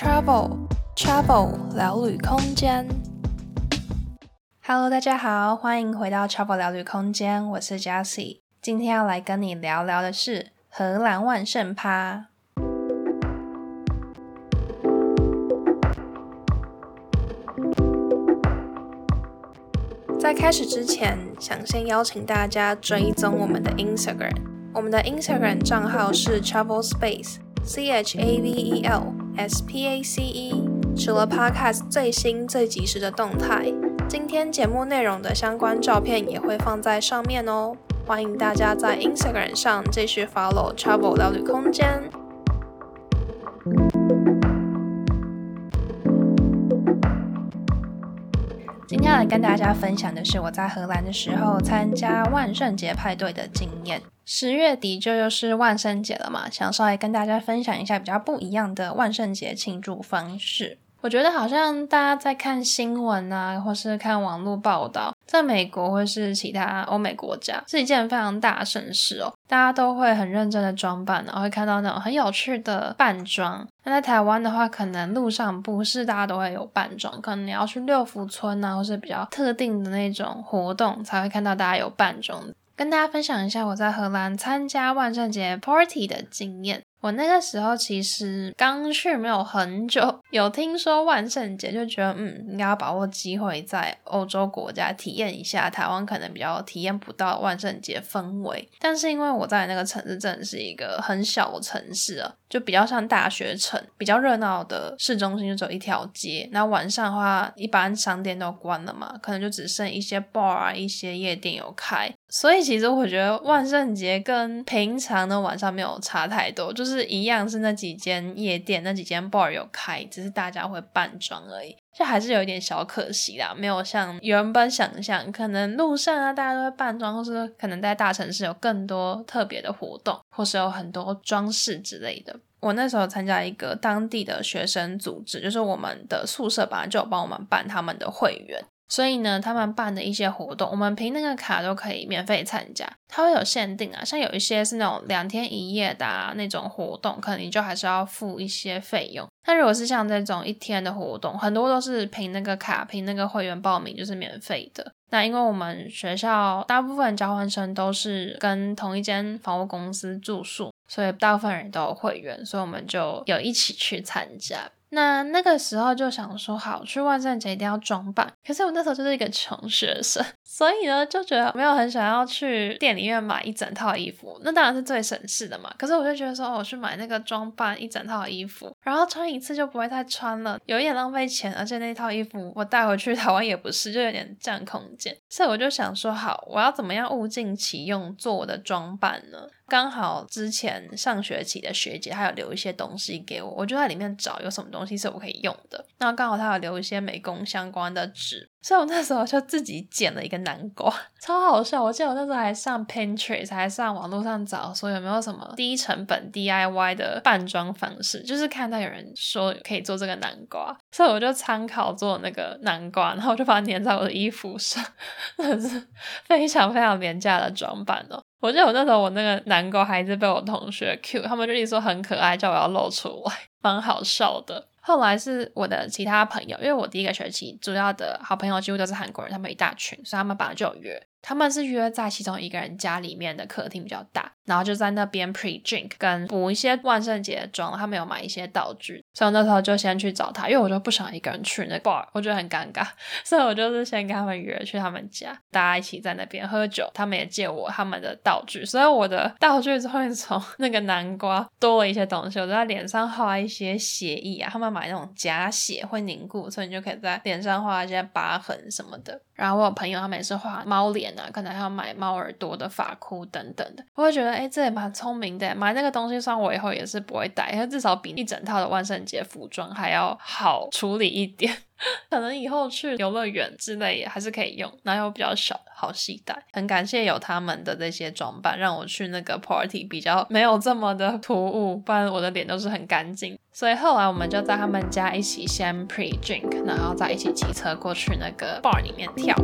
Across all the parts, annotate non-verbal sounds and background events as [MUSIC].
Travel Travel 聊旅空间。Hello，大家好，欢迎回到 Travel 聊旅空间，我是 Jessie。今天要来跟你聊聊的是荷兰万圣趴。在开始之前，想先邀请大家追踪我们的 Instagram。我们的 Instagram 账号是 Travel Space，C H A V E L S P A C E。除了 Podcast 最新最及时的动态，今天节目内容的相关照片也会放在上面哦。欢迎大家在 Instagram 上继续 follow Travel 聊旅空间。今天来跟大家分享的是我在荷兰的时候参加万圣节派对的经验。十月底就又是万圣节了嘛，想稍微跟大家分享一下比较不一样的万圣节庆祝方式。我觉得好像大家在看新闻啊，或是看网络报道，在美国或是其他欧美国家，是一件非常大的盛事哦。大家都会很认真的装扮，然后会看到那种很有趣的扮装。那在台湾的话，可能路上不是大家都会有扮装，可能你要去六福村啊，或是比较特定的那种活动，才会看到大家有扮装。跟大家分享一下我在荷兰参加万圣节 party 的经验。我那个时候其实刚去没有很久，有听说万圣节，就觉得嗯，应该要把握机会在欧洲国家体验一下，台湾可能比较体验不到万圣节氛围。但是因为我在那个城市真的是一个很小的城市啊，就比较像大学城，比较热闹的市中心就只有一条街。那晚上的话，一般商店都关了嘛，可能就只剩一些 bar 啊，一些夜店有开。所以其实我觉得万圣节跟平常的晚上没有差太多，就是。一样，是那几间夜店、那几间 bar 有开，只是大家会扮装而已，就还是有一点小可惜啦，没有像原本想象，可能路上啊大家都会扮装，或是可能在大城市有更多特别的活动，或是有很多装饰之类的。我那时候参加一个当地的学生组织，就是我们的宿舍本来就有帮我们办他们的会员。所以呢，他们办的一些活动，我们凭那个卡都可以免费参加。它会有限定啊，像有一些是那种两天一夜的啊，那种活动，可能你就还是要付一些费用。那如果是像这种一天的活动，很多都是凭那个卡，凭那个会员报名就是免费的。那因为我们学校大部分交换生都是跟同一间房屋公司住宿，所以大部分人都有会员，所以我们就有一起去参加。那那个时候就想说，好，去万圣节一定要装扮。可是我那时候就是一个穷学生，[LAUGHS] 所以呢就觉得没有很想要去店里面买一整套衣服。那当然是最省事的嘛。可是我就觉得说，我去买那个装扮一整套衣服，然后穿一次就不会再穿了，有一点浪费钱。而且那套衣服我带回去 [LAUGHS] 台湾也不是，就有点占空间。所以我就想说，好，我要怎么样物尽其用做我的装扮呢？刚好之前上学期的学姐，她有留一些东西给我，我就在里面找有什么东西是我可以用的。那刚好她有留一些美工相关的纸，所以我那时候就自己剪了一个南瓜，[LAUGHS] 超好笑。我记得我那时候还上 Pinterest，还上网络上找说有没有什么低成本 DIY 的扮装方式，就是看到有人说可以做这个南瓜，所以我就参考做那个南瓜，然后我就把它粘在我的衣服上，[LAUGHS] 真的是非常非常廉价的装扮哦。我记得我那时候我那个南瓜还是被我同学 cue，他们就一直说很可爱，叫我要露出来，蛮好笑的。后来是我的其他朋友，因为我第一个学期主要的好朋友几乎都是韩国人，他们一大群，所以他们本来就有约。他们是约在其中一个人家里面的客厅比较大，然后就在那边 pre drink 跟补一些万圣节的妆，他们有买一些道具，所以那时候就先去找他，因为我就不想一个人去那 bar，我觉得很尴尬，所以我就是先跟他们约去他们家，大家一起在那边喝酒，他们也借我他们的道具，所以我的道具就会从那个南瓜多了一些东西，我在脸上画一些血液啊，他们买那种假血会凝固，所以你就可以在脸上画一些疤痕什么的。然后我有朋友他们也是画猫脸啊，可能还要买猫耳朵的发箍等等的。我会觉得，哎，这也蛮聪明的，买那个东西，算我以后也是不会戴，因为至少比一整套的万圣节服装还要好处理一点。[LAUGHS] 可能以后去游乐园之类也还是可以用，然后又比较小，好携带。很感谢有他们的这些装扮，让我去那个 party 比较没有这么的突兀，不然我的脸都是很干净。所以后来我们就在他们家一起先 pre drink，然后再一起骑车过去那个 bar 里面跳。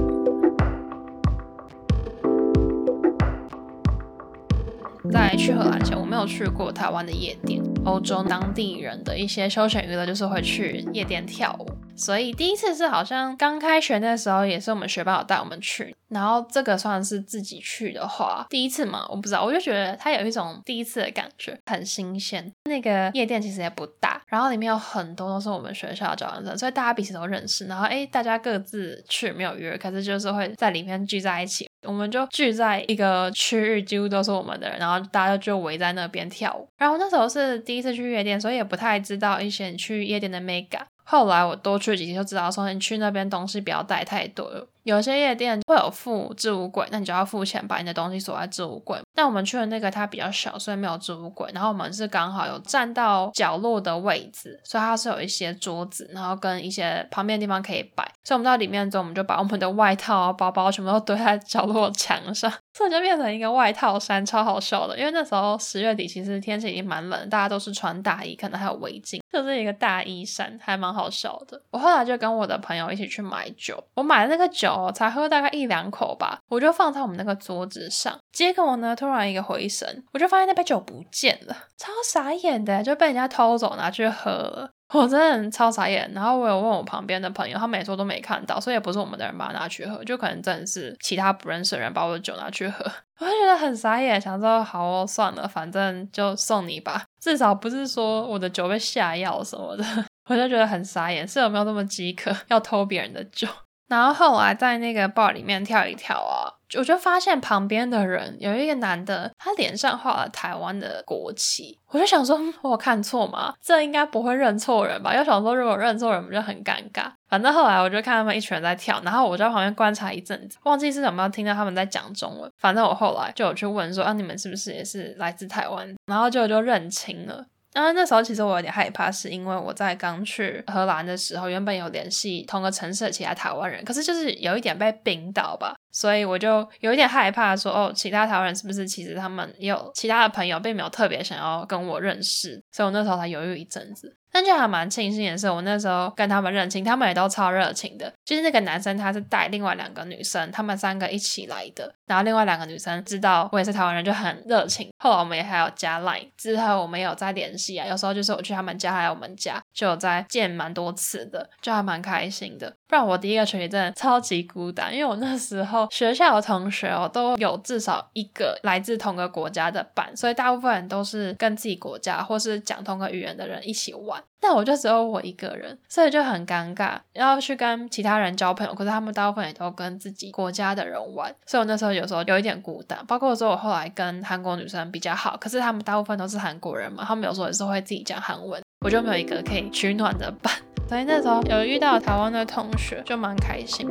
在去荷兰前，我没有去过台湾的夜店。欧洲当地人的一些休闲娱乐，就是会去夜店跳舞。所以第一次是好像刚开学那时候，也是我们学霸带我们去。然后这个算是自己去的话，第一次嘛，我不知道，我就觉得它有一种第一次的感觉，很新鲜。那个夜店其实也不大，然后里面有很多都是我们学校的交换生，所以大家彼此都认识。然后诶，大家各自去没有约，可是就是会在里面聚在一起。我们就聚在一个区域，几乎都是我们的人，然后大家就围在那边跳舞。然后那时候是第一次去夜店，所以也不太知道一些去夜店的美感。后来我多去几天，就知道说你去那边东西不要带太多。有些夜店会有附置物柜，那你就要付钱把你的东西锁在置物柜。但我们去的那个它比较小，所以没有置物柜。然后我们是刚好有站到角落的位置，所以它是有一些桌子，然后跟一些旁边的地方可以摆。所以我们到里面之后，我们就把我们的外套啊、包包全部都堆在角落墙上，所以就变成一个外套衫，超好笑的。因为那时候十月底，其实天气已经蛮冷，大家都是穿大衣，可能还有围巾，就是一个大衣衫，还蛮好笑的。我后来就跟我的朋友一起去买酒，我买的那个酒。哦，才喝大概一两口吧，我就放在我们那个桌子上。结果呢，突然一个回神，我就发现那杯酒不见了，超傻眼的，就被人家偷走拿去喝了。我真的超傻眼。然后我有问我旁边的朋友，他每桌都没看到，所以也不是我们的人把它拿去喝，就可能真的是其他不认识的人把我的酒拿去喝。[LAUGHS] 我就觉得很傻眼，想说好哦，算了，反正就送你吧，至少不是说我的酒被下药什么的。[LAUGHS] 我就觉得很傻眼，是有没有那么饥渴要偷别人的酒？然后后来在那个 bar 里面跳一跳啊，我就发现旁边的人有一个男的，他脸上画了台湾的国旗，我就想说，我看错吗？这应该不会认错人吧？又想说，如果认错人，不就很尴尬？反正后来我就看他们一群人在跳，然后我在旁边观察一阵子，忘记是有没有听到他们在讲中文。反正我后来就有去问说，啊，你们是不是也是来自台湾？然后就就认清了。然后那时候其实我有点害怕，是因为我在刚去荷兰的时候，原本有联系同个城市的其他台湾人，可是就是有一点被冰到吧，所以我就有一点害怕说，哦，其他台湾人是不是其实他们有其他的朋友，并没有特别想要跟我认识，所以我那时候才犹豫一阵子。但就还蛮庆幸的是，我那时候跟他们认亲，他们也都超热情的。就是那个男生他是带另外两个女生，他们三个一起来的。然后另外两个女生知道我也是台湾人，就很热情。后来我们也还有加 line，之后我们也有在联系啊。有时候就是我去他们家，还有我们家，就有在见蛮多次的，就还蛮开心的。不然我第一个学期真的超级孤单，因为我那时候学校的同学哦都有至少一个来自同个国家的伴，所以大部分人都是跟自己国家或是讲同个语言的人一起玩。但我就只有我一个人，所以就很尴尬，要去跟其他人交朋友。可是他们大部分也都跟自己国家的人玩，所以我那时候有时候有一点孤单。包括说我后来跟韩国女生比较好，可是他们大部分都是韩国人嘛，他们有时候也是会自己讲韩文，我就没有一个可以取暖的伴。所以那时候有遇到台湾的同学，就蛮开心。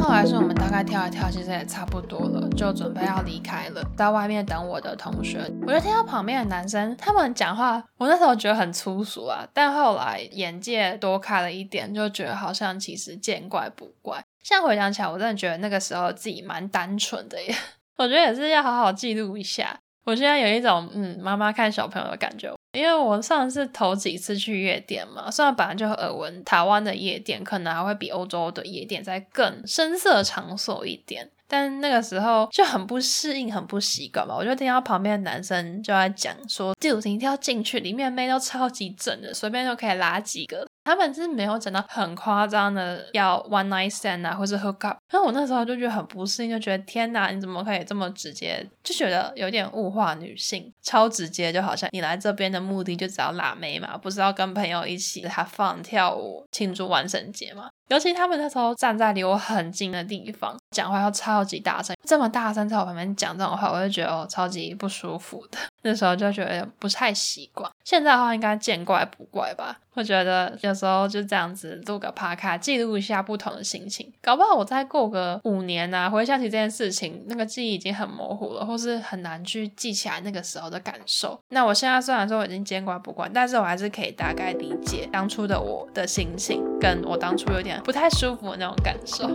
后来是我们大概跳一跳，其实也差不多了，就准备要离开了。在外面等我的同学，我就听到旁边的男生他们讲话，我那时候觉得很粗俗啊，但后来眼界多开了一点，就觉得好像其实见怪不怪。现在回想起来，我真的觉得那个时候自己蛮单纯的耶。[LAUGHS] 我觉得也是要好好记录一下。我现在有一种嗯，妈妈看小朋友的感觉。因为我上次头几次去夜店嘛，虽然本来就耳闻台湾的夜店可能还会比欧洲的夜店再更深色场所一点，但那个时候就很不适应，很不习惯嘛。我就听到旁边的男生就在讲说，第五天一定要进去，里面妹都超级正的，随便就可以拉几个。他们是没有讲到很夸张的要 one night stand 啊，或是 hook up。然后我那时候就觉得很不适应，就觉得天哪，你怎么可以这么直接？就觉得有点物化女性，超直接，就好像你来这边的目的就只要辣妹嘛，不是要跟朋友一起 have fun 跳舞庆祝万圣节嘛？尤其他们那时候站在离我很近的地方，讲话要超级大声，这么大声在我旁边讲这种话，我就觉得哦超级不舒服的。那时候就觉得不太习惯。现在的话应该见怪不怪吧？我觉得有时候就这样子录个 p 卡记录一下不同的心情。搞不好我再过个五年啊，回想起这件事情，那个记忆已经很模糊了，或是很难去记起来那个时候的感受。那我现在虽然说我已经见怪不怪，但是我还是可以大概理解当初的我的心情，跟我当初有点。不太舒服的那种感受。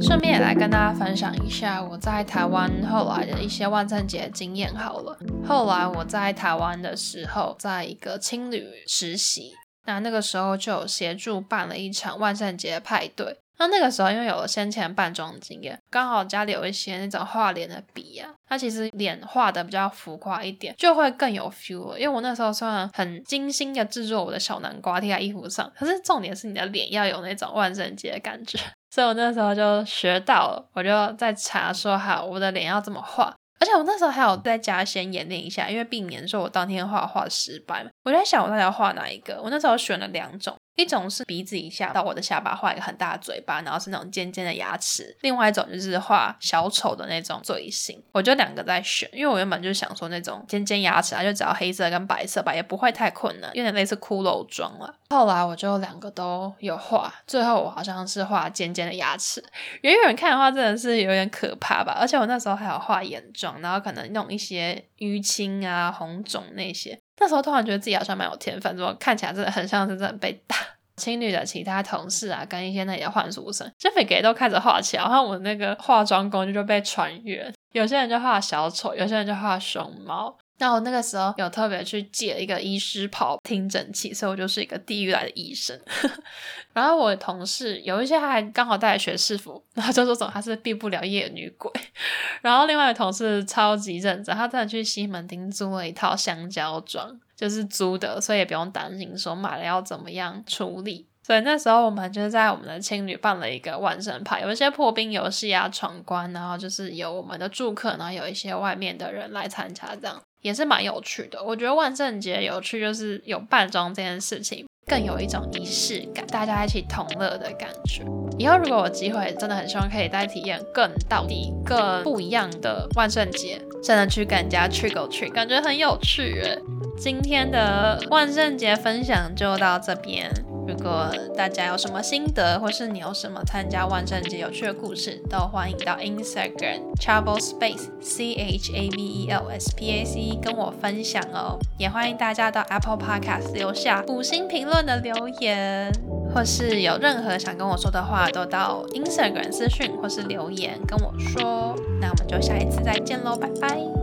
顺便也来跟大家分享一下我在台湾后来的一些万圣节经验好了。后来我在台湾的时候，在一个青旅实习，那那个时候就有协助办了一场万圣节派对。那那个时候因为有了先前扮装经验，刚好家里有一些那种画脸的笔啊，它其实脸画的比较浮夸一点，就会更有 feel 了。因为我那时候虽然很精心的制作我的小南瓜贴在衣服上，可是重点是你的脸要有那种万圣节的感觉，[LAUGHS] 所以我那时候就学到了，我就在查说好我的脸要怎么画。而且我那时候还有在家先演练一下，因为避免说我当天画画失败嘛。我在想我到底要画哪一个？我那时候选了两种。一种是鼻子以下到我的下巴画一个很大的嘴巴，然后是那种尖尖的牙齿；另外一种就是画小丑的那种嘴型。我就两个在选，因为我原本就想说那种尖尖牙齿啊，就只要黑色跟白色吧，也不会太困难，有点类似骷髅妆了。后来我就两个都有画，最后我好像是画尖尖的牙齿。远远看的话真的是有点可怕吧，而且我那时候还有画眼妆，然后可能弄一些淤青啊、红肿那些。那时候突然觉得自己好像蛮有天分，怎么看起来真的很像是真的被打。青旅的其他同事啊，跟一些那里的换宿生，就每个人都开始画起来，然后我那个化妆工具就被传阅。有些人就画小丑，有些人就画熊猫。那我那个时候有特别去借一个医师跑听诊器，所以我就是一个地狱来的医生。[LAUGHS] 然后我的同事有一些还刚好带学士服，然后就说：“总他是毕不了业女鬼。[LAUGHS] ”然后另外的同事超级认真，他真的去西门町租了一套香蕉装，就是租的，所以也不用担心说买了要怎么样处理。所以那时候我们就在我们的青旅办了一个万圣派，有一些破冰游戏啊、闯关，然后就是有我们的住客，然后有一些外面的人来参加，这样也是蛮有趣的。我觉得万圣节有趣就是有扮装这件事情，更有一种仪式感，大家一起同乐的感觉。以后如果有机会，真的很希望可以再体验更到底、更不一样的万圣节，真的去跟人家 trick or treat，感觉很有趣诶。今天的万圣节分享就到这边。如果大家有什么心得，或是你有什么参加万圣节有趣的故事，都欢迎到 Instagram Chavel Space C H A V E L S P A C 跟我分享哦。也欢迎大家到 Apple Podcast 留下五星评论的留言，或是有任何想跟我说的话，都到 Instagram 私讯或是留言跟我说。那我们就下一次再见喽，拜拜。